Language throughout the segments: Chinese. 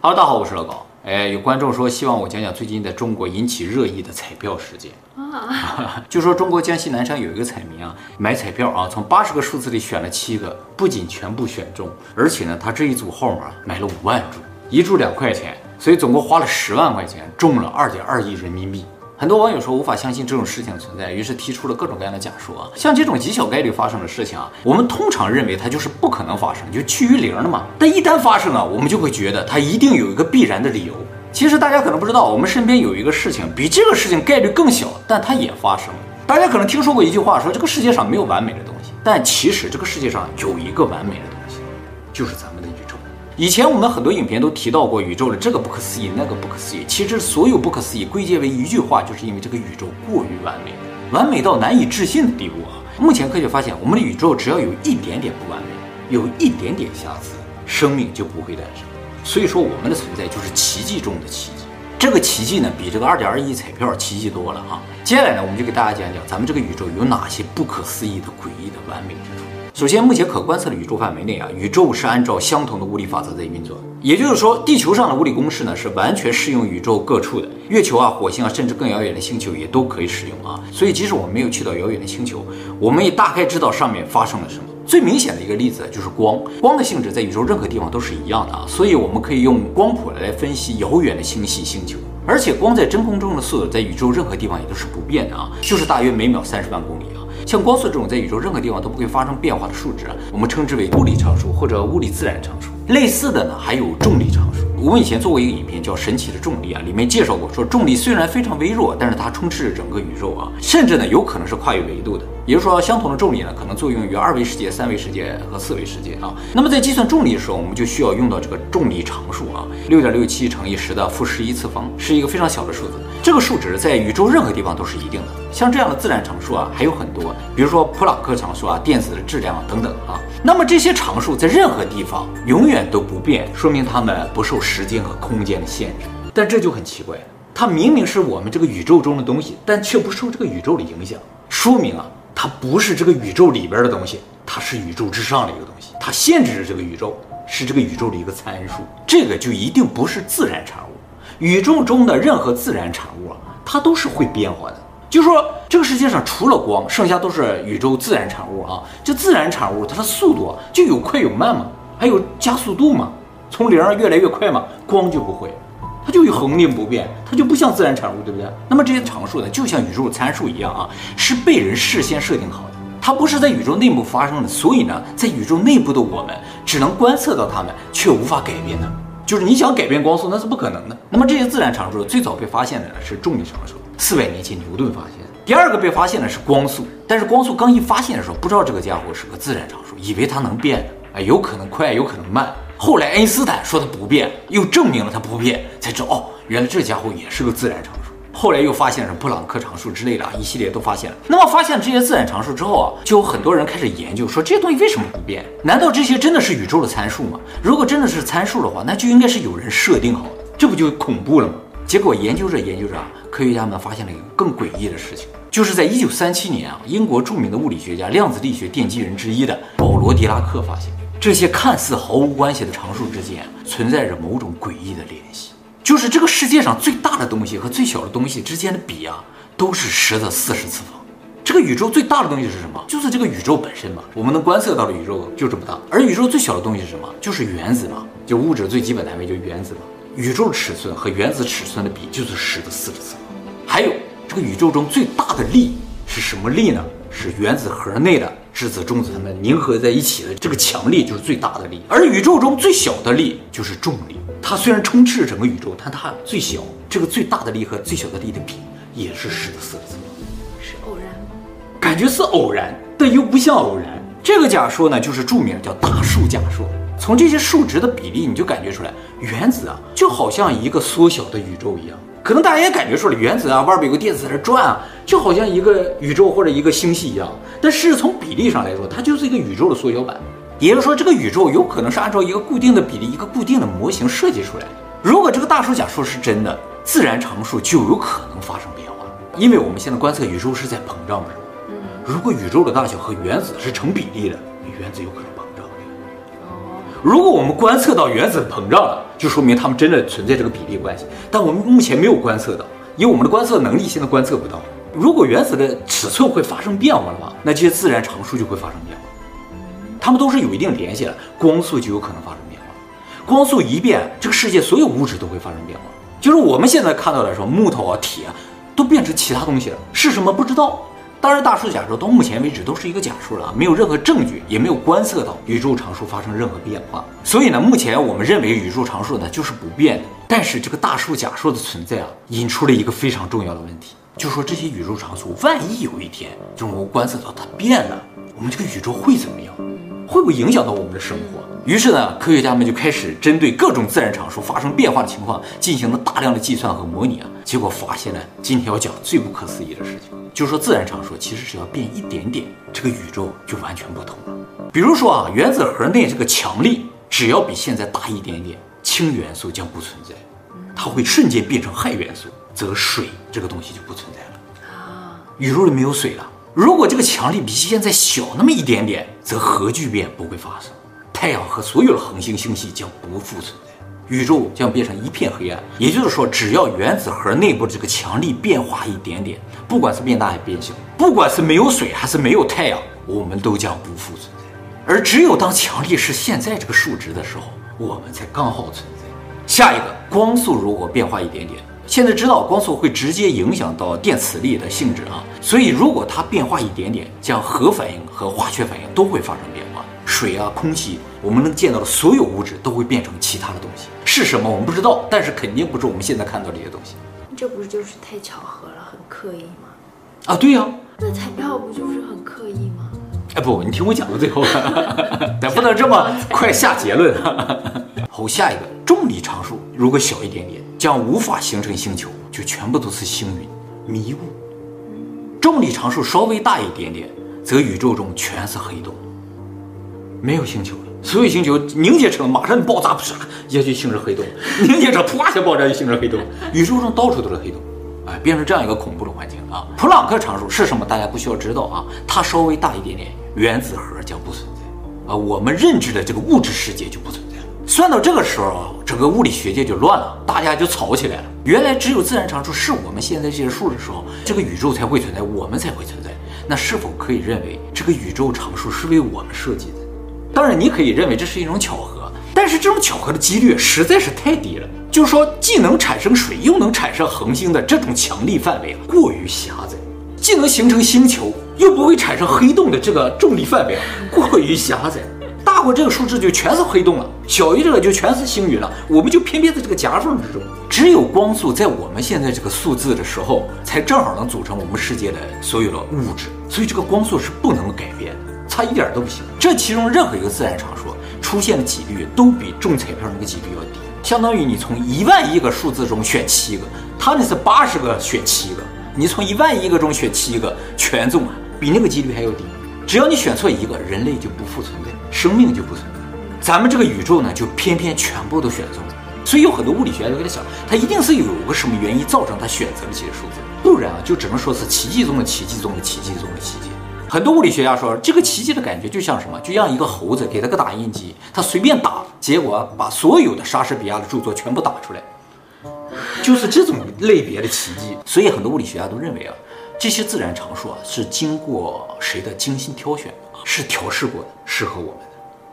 Hello，大家好，我是老高。哎，有观众说希望我讲讲最近在中国引起热议的彩票事件啊，就说中国江西南昌有一个彩民啊，买彩票啊，从八十个数字里选了七个，不仅全部选中，而且呢，他这一组号码买了五万注，一注两块钱，所以总共花了十万块钱，中了二点二亿人民币。很多网友说无法相信这种事情存在，于是提出了各种各样的假说啊。像这种极小概率发生的事情啊，我们通常认为它就是不可能发生，就趋于零的嘛。但一旦发生啊，我们就会觉得它一定有一个必然的理由。其实大家可能不知道，我们身边有一个事情比这个事情概率更小，但它也发生了。大家可能听说过一句话，说这个世界上没有完美的东西，但其实这个世界上有一个完美的东西，就是咱们的。以前我们很多影片都提到过宇宙的这个不可思议，那个不可思议。其实所有不可思议归结为一句话，就是因为这个宇宙过于完美，完美到难以置信的地步啊！目前科学发现，我们的宇宙只要有一点点不完美，有一点点瑕疵，生命就不会诞生。所以说，我们的存在就是奇迹中的奇迹。这个奇迹呢，比这个二点二亿彩票奇迹多了啊！接下来呢，我们就给大家讲讲咱们这个宇宙有哪些不可思议的诡异的完美之处。首先，目前可观测的宇宙范围内啊，宇宙是按照相同的物理法则在运作。也就是说，地球上的物理公式呢是完全适用宇宙各处的，月球啊、火星啊，甚至更遥远的星球也都可以使用啊。所以，即使我们没有去到遥远的星球，我们也大概知道上面发生了什么。最明显的一个例子就是光，光的性质在宇宙任何地方都是一样的啊，所以我们可以用光谱来分析遥远的星系、星球。而且，光在真空中的速度在宇宙任何地方也都是不变的啊，就是大约每秒三十万公里。像光速这种在宇宙任何地方都不会发生变化的数值啊，我们称之为物理常数或者物理自然常数。类似的呢，还有重力常数。我们以前做过一个影片叫《神奇的重力》啊，里面介绍过，说重力虽然非常微弱，但是它充斥着整个宇宙啊，甚至呢有可能是跨越维度的。也就是说，相同的重力呢，可能作用于二维世界、三维世界和四维世界啊。那么在计算重力的时候，我们就需要用到这个重力常数啊，六点六七乘以十的负十一次方，是一个非常小的数字。这个数值在宇宙任何地方都是一定的。像这样的自然常数啊，还有很多，比如说普朗克常数啊、电子的质量啊等等啊。那么这些常数在任何地方永远都不变，说明它们不受时间和空间的限制。但这就很奇怪，它明明是我们这个宇宙中的东西，但却不受这个宇宙的影响，说明啊。它不是这个宇宙里边的东西，它是宇宙之上的一个东西，它限制着这个宇宙，是这个宇宙的一个参数，这个就一定不是自然产物。宇宙中的任何自然产物啊，它都是会变化的。就说，这个世界上除了光，剩下都是宇宙自然产物啊。这自然产物它的速度，就有快有慢嘛，还有加速度嘛，从零越来越快嘛，光就不会。它就有恒定不变，它就不像自然产物，对不对？那么这些常数呢，就像宇宙参数一样啊，是被人事先设定好的，它不是在宇宙内部发生的，所以呢，在宇宙内部的我们只能观测到它们，却无法改变它们。就是你想改变光速，那是不可能的。那么这些自然常数最早被发现的呢是重力常数，四百年前牛顿发现。第二个被发现的是光速，但是光速刚一发现的时候，不知道这个家伙是个自然常数，以为它能变，哎，有可能快，有可能慢。后来爱因斯坦说它不变，又证明了它不变，才知道哦，原来这家伙也是个自然常数。后来又发现什么普朗克常数之类的啊，一系列都发现了。那么发现了这些自然常数之后啊，就有很多人开始研究，说这些东西为什么不变？难道这些真的是宇宙的参数吗？如果真的是参数的话，那就应该是有人设定好的，这不就恐怖了吗？结果研究着研究着啊，科学家们发现了一个更诡异的事情，就是在一九三七年啊，英国著名的物理学家、量子力学奠基人之一的保罗·狄拉克发现。这些看似毫无关系的常数之间存在着某种诡异的联系，就是这个世界上最大的东西和最小的东西之间的比啊，都是十的四十次方。这个宇宙最大的东西是什么？就是这个宇宙本身嘛，我们能观测到的宇宙就这么大。而宇宙最小的东西是什么？就是原子嘛，就物质最基本单位就是原子嘛。宇宙尺寸和原子尺寸的比就是十的四十次方。还有这个宇宙中最大的力是什么力呢？是原子核内的质子、中子它们凝合在一起的这个强力就是最大的力。而宇宙中最小的力就是重力。它虽然充斥整个宇宙，但它最小。这个最大的力和最小的力的比也是十的四十次。是偶然吗？感觉是偶然，但又不像偶然。这个假说呢，就是著名叫大数假说。从这些数值的比例，你就感觉出来，原子啊，就好像一个缩小的宇宙一样。可能大家也感觉出来，原子啊，外边有个电子在这转啊，就好像一个宇宙或者一个星系一样。但是从比例上来说，它就是一个宇宙的缩小版。也就是说，这个宇宙有可能是按照一个固定的比例、一个固定的模型设计出来的。如果这个大数假说是真的，自然常数就有可能发生变化，因为我们现在观测宇宙是在膨胀的。如果宇宙的大小和原子是成比例的，原子有可能膨胀。如果我们观测到原子膨胀了，就说明它们真的存在这个比例关系。但我们目前没有观测到，因为我们的观测能力现在观测不到。如果原子的尺寸会发生变化的话，那这些自然常数就会发生变化。它们都是有一定联系的，光速就有可能发生变化。光速一变，这个世界所有物质都会发生变化。就是我们现在看到的说木头啊、铁啊，都变成其他东西了，是什么不知道。当然，大数假说到目前为止都是一个假数了，没有任何证据，也没有观测到宇宙常数发生任何变化。所以呢，目前我们认为宇宙常数呢就是不变的。但是这个大数假说的存在啊，引出了一个非常重要的问题，就说这些宇宙常数，万一有一天就是我们观测到它变了，我们这个宇宙会怎么样？会不会影响到我们的生活？于是呢，科学家们就开始针对各种自然常数发生变化的情况进行了大量的计算和模拟啊，结果发现呢今天要讲最不可思议的事情，就是说自然常数其实只要变一点点，这个宇宙就完全不同了。比如说啊，原子核内这个强力只要比现在大一点点，氢元素将不存在，它会瞬间变成氦元素，则水这个东西就不存在了啊，宇宙里没有水了。如果这个强力比现在小那么一点点，则核聚变不会发生。太阳和所有的恒星星系将不复存在，宇宙将变成一片黑暗。也就是说，只要原子核内部的这个强力变化一点点，不管是变大还是变小，不管是没有水还是没有太阳，我们都将不复存在。而只有当强力是现在这个数值的时候，我们才刚好存在。下一个，光速如果变化一点点，现在知道光速会直接影响到电磁力的性质啊，所以如果它变化一点点，将核反应和化学反应都会发生变化。水啊，空气，我们能见到的所有物质都会变成其他的东西，是什么我们不知道，但是肯定不是我们现在看到这些东西。这不是就是太巧合了，很刻意吗？啊，对呀、啊。那彩票不就是很刻意吗？哎，不，你听我讲到最后，咱不能这么快下结论。好，下一个，重力常数如果小一点点，将无法形成星球，就全部都是星云、迷雾。重力常数稍微大一点点，则宇宙中全是黑洞。没有星球了，所有星球凝结成马上爆炸，啪一下就形成黑洞；凝结成啪一下爆炸就形成黑洞。宇宙中到处都是黑洞，哎，变成这样一个恐怖的环境啊！普朗克常数是什么？大家不需要知道啊，它稍微大一点点，原子核将不存在，啊，我们认知的这个物质世界就不存在。算到这个时候啊，整个物理学界就乱了，大家就吵起来了。原来只有自然常数是我们现在这些数的时候，这个宇宙才会存在，我们才会存在。那是否可以认为这个宇宙常数是为我们设计的？当然，你可以认为这是一种巧合，但是这种巧合的几率实在是太低了。就是说，既能产生水，又能产生恒星的这种强力范围啊过于狭窄；既能形成星球，又不会产生黑洞的这个重力范围啊过于狭窄。大过这个数字就全是黑洞了，小于这个就全是星云了。我们就偏偏在这个夹缝之中。只有光速在我们现在这个数字的时候，才正好能组成我们世界的所有的物质。所以，这个光速是不能改变的。它一点都不行。这其中任何一个自然常数出现的几率都比中彩票那个几率要低，相当于你从一万亿个数字中选七个，他那是八十个选七个，你从一万亿个中选七个全中啊，比那个几率还要低。只要你选错一个，人类就不复存在，生命就不存在。咱们这个宇宙呢，就偏偏全部都选中了。所以有很多物理学家都在想，它一定是有个什么原因造成它选择了这些数字，不然啊，就只能说是奇迹中的奇迹中的奇迹中的奇迹。很多物理学家说，这个奇迹的感觉就像什么？就像一个猴子给他个打印机，他随便打，结果把所有的莎士比亚的著作全部打出来，就是这种类别的奇迹。所以很多物理学家都认为啊，这些自然常数啊是经过谁的精心挑选，是调试过的，适合我们的。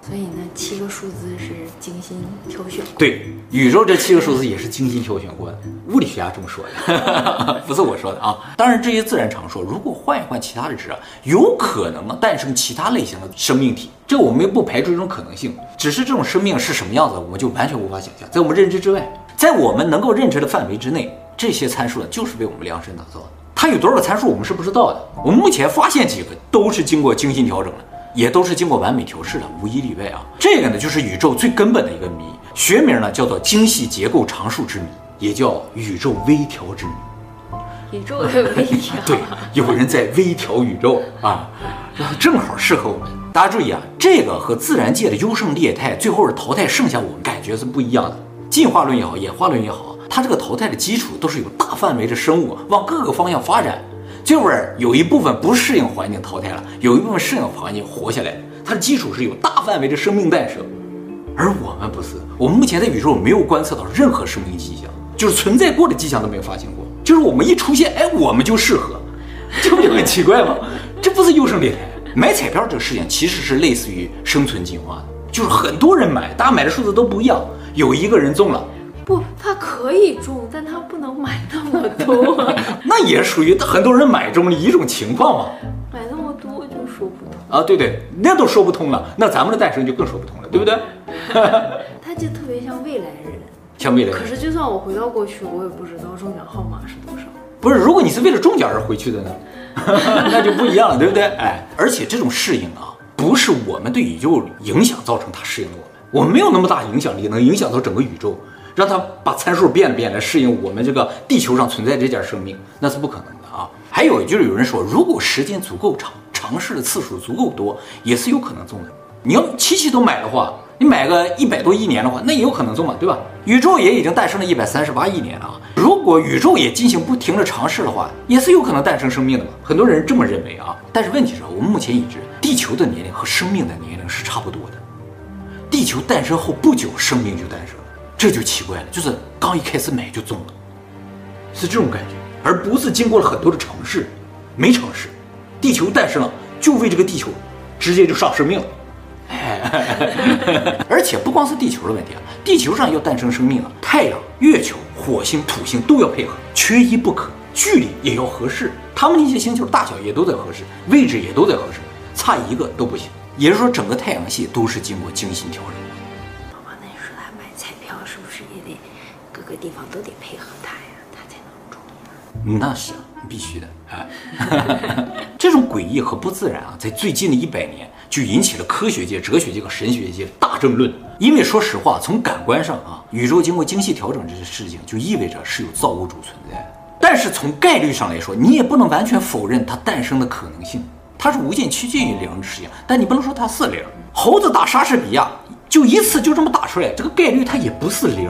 所以呢，七个数字是精心挑选。对，宇宙这七个数字也是精心挑选过的，物理学家这么说的，不是我说的啊。当然，这些自然常数，如果换一换其他的值啊，有可能诞生其他类型的生命体。这我们也不排除一种可能性，只是这种生命是什么样子，我们就完全无法想象，在我们认知之外，在我们能够认知的范围之内，这些参数呢，就是为我们量身打造的。它有多少个参数，我们是不知道的。我们目前发现几个，都是经过精心调整的。也都是经过完美调试的，无一例外啊！这个呢，就是宇宙最根本的一个谜，学名呢叫做精细结构常数之谜，也叫宇宙微调之谜。宇宙的微调？对，有人在微调宇宙啊，正好适合我们。大家注意啊，这个和自然界的优胜劣汰，最后是淘汰剩下我们，感觉是不一样的。进化论也好，演化论也好，它这个淘汰的基础都是有大范围的生物往各个方向发展。这会有一部分不适应环境淘汰了，有一部分适应环境活下来。它的基础是有大范围的生命诞生，而我们不是。我们目前在宇宙没有观测到任何生命迹象，就是存在过的迹象都没有发现过。就是我们一出现，哎，我们就适合，这不就很奇怪吗？这不是优胜劣汰？买彩票这个事情其实是类似于生存进化的，就是很多人买，大家买的数字都不一样，有一个人中了。不，它可以中，但它不能买那么多。那也属于很多人买中的一种情况嘛。买那么多就说不通啊，对对，那都说不通了。那咱们的诞生就更说不通了，对不对？他就特别像未来人，像未来人。可是就算我回到过去，我也不知道中奖号码是多少。不是，如果你是为了中奖而回去的呢，那就不一样了，对不对？哎，而且这种适应啊，不是我们对宇宙影响造成它适应了我们，我们没有那么大影响力，能影响到整个宇宙。让它把参数变了变来适应我们这个地球上存在这点生命，那是不可能的啊！还有就是有人说，如果时间足够长，尝试的次数足够多，也是有可能中的。你要期期都买的话，你买个一百多亿年的话，那也有可能中嘛，对吧？宇宙也已经诞生了一百三十八亿年了啊！如果宇宙也进行不停的尝试的话，也是有可能诞生生命的嘛。很多人这么认为啊，但是问题是，我们目前已知地球的年龄和生命的年龄是差不多的。地球诞生后不久，生命就诞生。这就奇怪了，就是刚一开始买就中了，是这种感觉，而不是经过了很多的尝试，没尝试，地球诞生了，就为这个地球，直接就上生命了，而且不光是地球的问题啊，地球上要诞生生命了，太阳、月球、火星、土星都要配合，缺一不可，距离也要合适，他们那些星球大小也都在合适，位置也都在合适，差一个都不行，也就是说整个太阳系都是经过精心调整。地方都得配合他呀，他才能中。那是，必须的啊。这种诡异和不自然啊，在最近的一百年就引起了科学界、哲学界和神学界大争论。因为说实话，从感官上啊，宇宙经过精细调整这些事情，就意味着是有造物主存在。但是从概率上来说，你也不能完全否认它诞生的可能性。它是无限趋近于零的事情，但你不能说它是零。猴子打莎士比亚，就一次就这么打出来，这个概率它也不是零。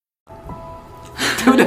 对不对？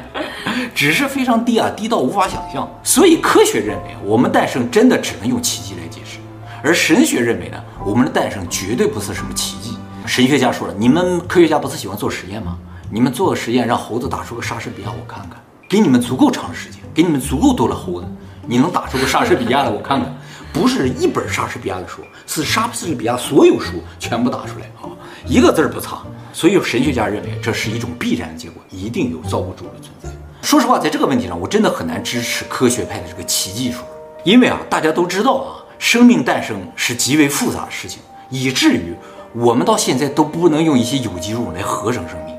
只是非常低啊，低到无法想象。所以科学认为，我们诞生真的只能用奇迹来解释；而神学认为呢，我们的诞生绝对不是什么奇迹。神学家说了，你们科学家不是喜欢做实验吗？你们做个实验，让猴子打出个莎士比亚，我看看。给你们足够长时间，给你们足够多的猴子，你能打出个莎士比亚的，我看看。不是一本莎士比亚的书，是莎士比亚所有书全部打出来啊，一个字儿不差。所以神学家认为这是一种必然的结果，一定有造物主的存在。说实话，在这个问题上，我真的很难支持科学派的这个奇迹说，因为啊，大家都知道啊，生命诞生是极为复杂的事情，以至于我们到现在都不能用一些有机物来合成生命。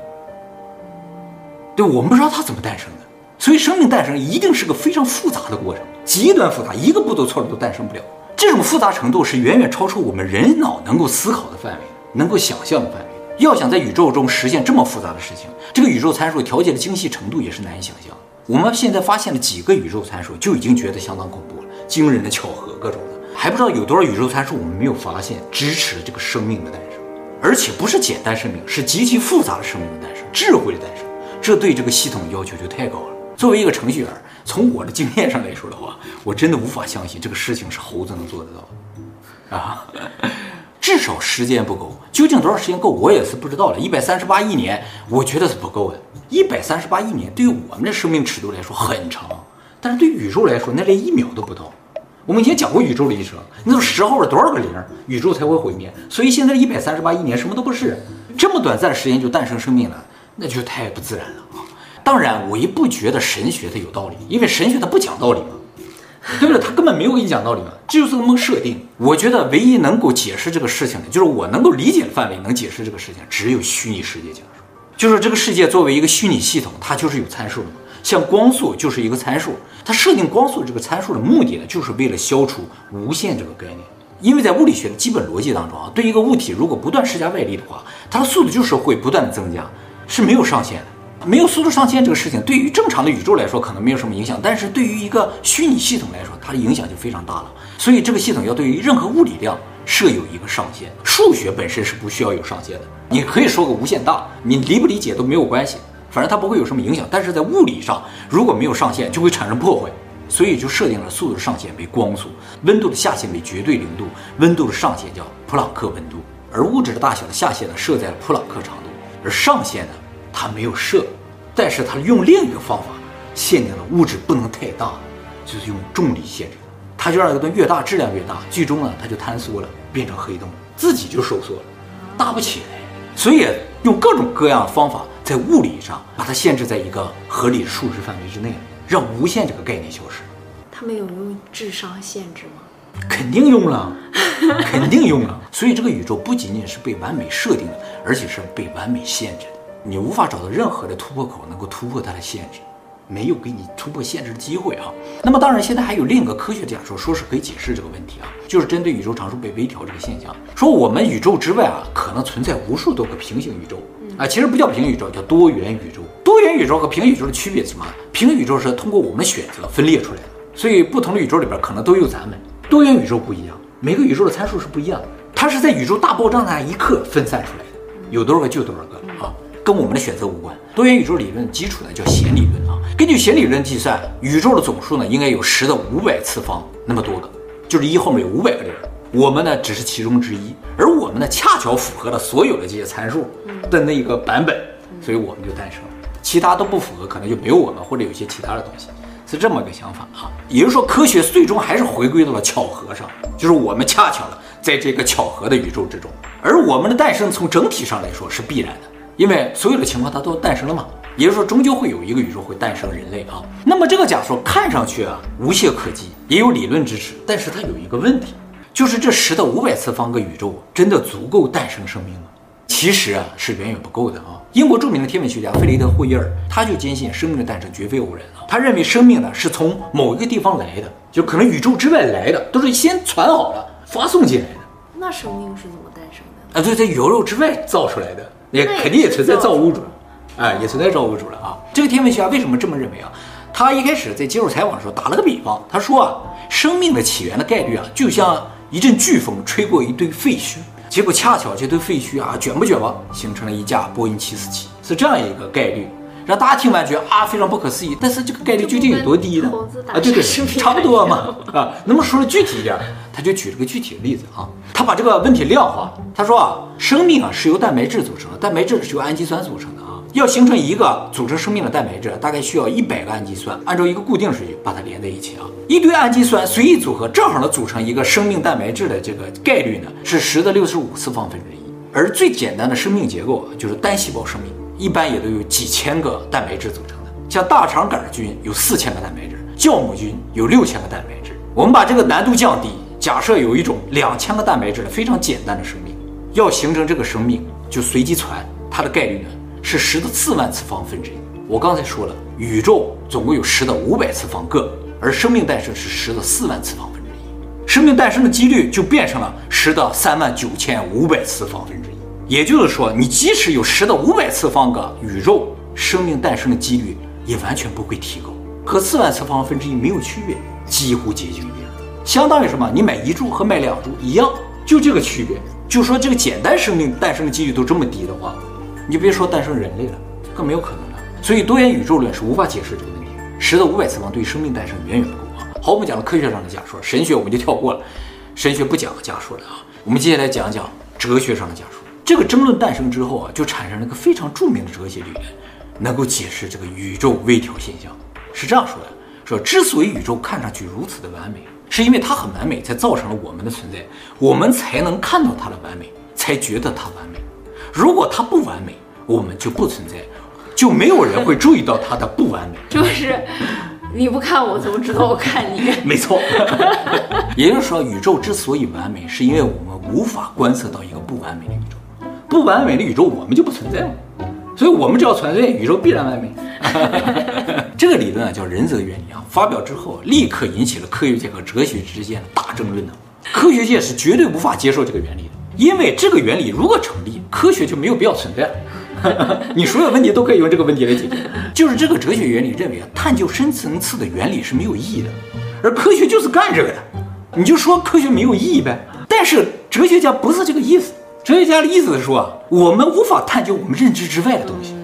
对，我们不知道它怎么诞生的，所以生命诞生一定是个非常复杂的过程，极端复杂，一个步骤错了都诞生不了。这种复杂程度是远远超出我们人脑能够思考的范围，能够想象的范围。要想在宇宙中实现这么复杂的事情，这个宇宙参数调节的精细程度也是难以想象。我们现在发现了几个宇宙参数，就已经觉得相当恐怖了，惊人的巧合，各种的，还不知道有多少宇宙参数我们没有发现支持这个生命的诞生，而且不是简单生命，是极其复杂的生。命的诞生，智慧的诞生。这对这个系统要求就太高了。作为一个程序员，从我的经验上来说的话，我真的无法相信这个事情是猴子能做得到的啊。至少时间不够，究竟多少时间够，我也是不知道了。一百三十八亿年，我觉得是不够的。一百三十八亿年对于我们的生命尺度来说很长，但是对宇宙来说，那连一秒都不到。我们以前讲过宇宙的历史，那都十号了多少个零，宇宙才会毁灭。所以现在一百三十八亿年什么都不是，这么短暂的时间就诞生生命了，那就太不自然了啊！当然，我也不觉得神学它有道理，因为神学它不讲道理嘛。对不对？他根本没有给你讲道理嘛，这就是个梦设定。我觉得唯一能够解释这个事情的，就是我能够理解的范围能解释这个事情，只有虚拟世界假说。就是这个世界作为一个虚拟系统，它就是有参数的嘛。像光速就是一个参数，它设定光速这个参数的目的呢，就是为了消除无限这个概念。因为在物理学的基本逻辑当中啊，对一个物体如果不断施加外力的话，它的速度就是会不断的增加，是没有上限的。没有速度上限这个事情，对于正常的宇宙来说可能没有什么影响，但是对于一个虚拟系统来说，它的影响就非常大了。所以这个系统要对于任何物理量设有一个上限。数学本身是不需要有上限的，你可以说个无限大，你理不理解都没有关系，反正它不会有什么影响。但是在物理上，如果没有上限，就会产生破坏，所以就设定了速度上限为光速，温度的下限为绝对零度，温度的上限叫普朗克温度，而物质的大小的下限呢设在了普朗克长度，而上限呢。它没有设，但是他用另一个方法限定了物质不能太大，就是用重力限制。他就让这个东西越大，质量越大，最终呢，它就坍缩了，变成黑洞，自己就收缩了，大不起来。所以用各种各样的方法，在物理上把它限制在一个合理的数值范围之内，让无限这个概念消失。他们有用智商限制吗？肯定用了，肯定用了。所以这个宇宙不仅仅是被完美设定的，而且是被完美限制的。你无法找到任何的突破口能够突破它的限制，没有给你突破限制的机会啊。那么当然，现在还有另一个科学假说，说是可以解释这个问题啊，就是针对宇宙常数被微调这个现象，说我们宇宙之外啊，可能存在无数多个平行宇宙啊，其实不叫平行宇宙，叫多元宇宙。多元宇宙和平行宇宙的区别是什么？平行宇宙是通过我们选择分裂出来的，所以不同的宇宙里边可能都有咱们。多元宇宙不一样，每个宇宙的参数是不一样的，它是在宇宙大爆炸那一刻分散出来的，有多少个就多少个。跟我们的选择无关。多元宇宙理论基础呢叫弦理论啊。根据弦理论计算，宇宙的总数呢应该有十的五百次方那么多个，就是一后面有五百个零。我们呢只是其中之一，而我们呢恰巧符合了所有的这些参数的那一个版本，所以我们就诞生了。其他都不符合，可能就没有我们，或者有些其他的东西，是这么个想法哈。也就是说，科学最终还是回归到了巧合上，就是我们恰巧的在这个巧合的宇宙之中，而我们的诞生从整体上来说是必然的。因为所有的情况它都诞生了嘛，也就是说终究会有一个宇宙会诞生人类啊。那么这个假说看上去啊无懈可击，也有理论支持，但是它有一个问题，就是这十的五百次方个宇宙真的足够诞生生命吗？其实啊是远远不够的啊。英国著名的天文学家费雷德霍伊尔他就坚信生命的诞生绝非偶然啊，他认为生命呢是从某一个地方来的，就可能宇宙之外来的，都是先传好了发送进来的。那生命是怎么诞生的？啊，对，在宇宙之外造出来的。也肯定也存在造物主，哎，也存在造物主了啊！这个天文学家为什么这么认为啊？他一开始在接受采访的时候打了个比方，他说啊，生命的起源的概率啊，就像一阵飓风吹过一堆废墟，结果恰巧这堆废墟啊卷不卷吧，形成了一架波音七四七，是这样一个概率，让大家听完觉得啊非常不可思议。但是这个概率究竟有多低呢？啊，对对，差不多嘛啊。那么说的具体一点，他就举了个具体的例子啊。他把这个问题量化。他说啊，生命啊是由蛋白质组成的，蛋白质是由氨基酸组成的啊。要形成一个组成生命的蛋白质，大概需要一百个氨基酸，按照一个固定顺序把它连在一起啊。一堆氨基酸随意组合，正好能组成一个生命蛋白质的这个概率呢是十的六十五次方分之一。而最简单的生命结构就是单细胞生命，一般也都有几千个蛋白质组成的。像大肠杆菌有四千个蛋白质，酵母菌有六千个蛋白质。我们把这个难度降低。假设有一种两千个蛋白质的非常简单的生命，要形成这个生命，就随机传，它的概率呢是十的四万次方分之一。我刚才说了，宇宙总共有十的五百次方个，而生命诞生是十的四万次方分之一，生命诞生的几率就变成了十的三万九千五百次方分之一。也就是说，你即使有十的五百次方个宇宙，生命诞生的几率也完全不会提高，和四万次方分之一没有区别，几乎接近于零。相当于什么？你买一注和买两注一样，就这个区别。就说这个简单生命诞生的几率都这么低的话，你别说诞生人类了，更没有可能了。所以多元宇宙论是无法解释这个问题。十的五百次方对生命诞生远远不够啊。好，我们讲了科学上的假说，神学我们就跳过了，神学不讲假说了啊。我们接下来讲讲哲学上的假说。这个争论诞生之后啊，就产生了一个非常著名的哲学理论，能够解释这个宇宙微调现象。是这样说的：说之所以宇宙看上去如此的完美。是因为它很完美，才造成了我们的存在，我们才能看到它的完美，才觉得它完美。如果它不完美，我们就不存在，就没有人会注意到它的不完美。就是你不看我，怎么知道我看你？没错。也就是说，宇宙之所以完美，是因为我们无法观测到一个不完美的宇宙，不完美的宇宙我们就不存在了。所以，我们只要存在，宇宙必然完美。这个理论啊，叫人则原理啊，发表之后立刻引起了科学界和哲学之间的大争论呢。科学界是绝对无法接受这个原理的，因为这个原理如果成立，科学就没有必要存在了。你所有问题都可以用这个问题来解决。就是这个哲学原理认为啊，探究深层次的原理是没有意义的，而科学就是干这个的。你就说科学没有意义呗。但是哲学家不是这个意思。哲学家的意思是说，我们无法探究我们认知之外的东西，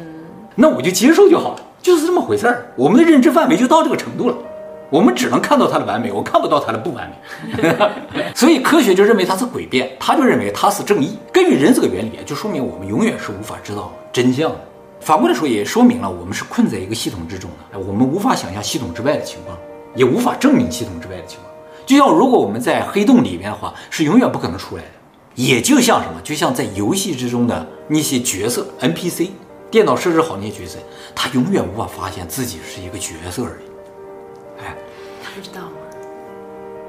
那我就接受就好了，就是这么回事儿。我们的认知范围就到这个程度了，我们只能看到它的完美，我看不到它的不完美。所以科学就认为它是诡辩，他就认为它是正义。根据人这个原理，就说明我们永远是无法知道真相的。反过来说，也说明了我们是困在一个系统之中的，我们无法想象系统之外的情况，也无法证明系统之外的情况。就像如果我们在黑洞里面的话，是永远不可能出来的。也就像什么，就像在游戏之中的那些角色 NPC，电脑设置好那些角色，他永远无法发现自己是一个角色而已。哎，他不知道吗？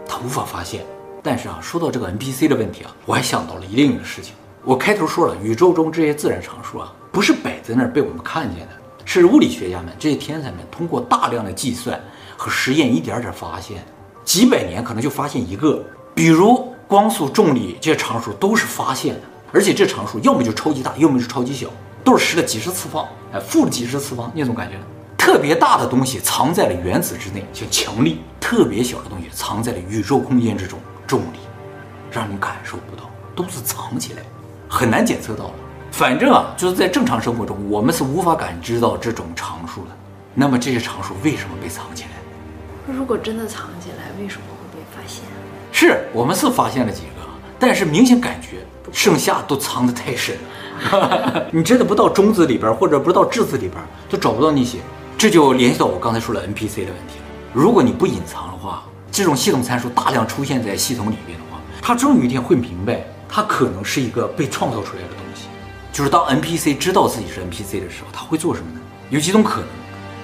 他无法发现。但是啊，说到这个 NPC 的问题啊，我还想到了另一个事情。我开头说了，宇宙中这些自然常数啊，不是摆在那儿被我们看见的，是物理学家们这些天才们通过大量的计算和实验一点点发现，几百年可能就发现一个，比如。光速、重力这些常数都是发现的，而且这常数要么就超级大，要么就超级小，都是十的几十次方，哎，负的几十次方那种感觉。特别大的东西藏在了原子之内，像强力；特别小的东西藏在了宇宙空间之中，重力，让你感受不到，都是藏起来，很难检测到的。反正啊，就是在正常生活中，我们是无法感知到这种常数的。那么这些常数为什么被藏起来？如果真的藏起来，为什么？是我们是发现了几个，但是明显感觉剩下都藏得太深了。你真的不到中子里边，或者不到质子里边，都找不到那些。这就联系到我刚才说的 NPC 的问题了。如果你不隐藏的话，这种系统参数大量出现在系统里面的话，它终有一天会明白，它可能是一个被创造出来的东西。就是当 NPC 知道自己是 NPC 的时候，他会做什么呢？有几种可能，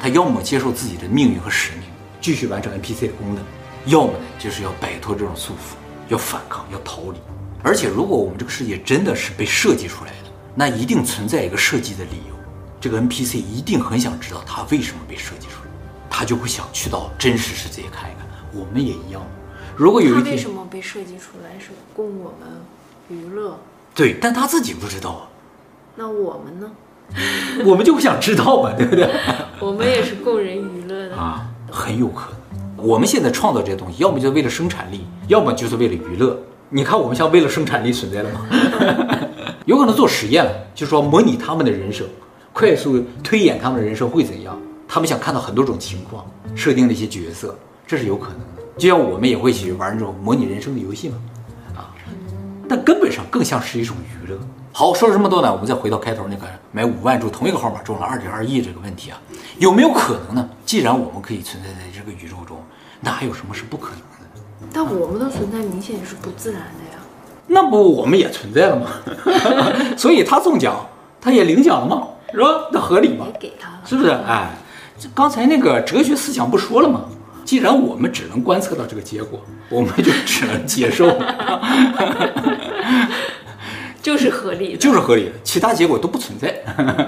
他要么接受自己的命运和使命，继续完成 NPC 的功能。要么呢，就是要摆脱这种束缚，要反抗，要逃离。而且，如果我们这个世界真的是被设计出来的，那一定存在一个设计的理由。这个 NPC 一定很想知道他为什么被设计出来，他就会想去到真实世界看一看。我们也一样。如果有一天，为什么被设计出来是供我们娱乐？对，但他自己不知道啊。那我们呢？我们就不想知道嘛，对不对？我们也是供人娱乐的啊，很有可能。我们现在创造这些东西，要么就是为了生产力，要么就是为了娱乐。你看，我们像为了生产力存在的吗？有可能做实验，就是说模拟他们的人生，快速推演他们的人生会怎样。他们想看到很多种情况，设定了一些角色，这是有可能的。就像我们也会去玩那种模拟人生的游戏嘛，啊，但根本上更像是一种娱乐。好，说了这么多呢，我们再回到开头那个买五万注同一个号码中了二点二亿这个问题啊，有没有可能呢？既然我们可以存在在这个宇宙中，那还有什么是不可能的？但我们的存在明显是不自然的呀。那不我们也存在了吗？所以他中奖，他也领奖了吗？是吧？那合理吗？也给他了，是不是？哎，这刚才那个哲学思想不说了吗？既然我们只能观测到这个结果，我们就只能接受。就是合理的，就是合理的，其他结果都不存在，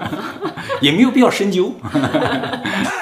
也没有必要深究。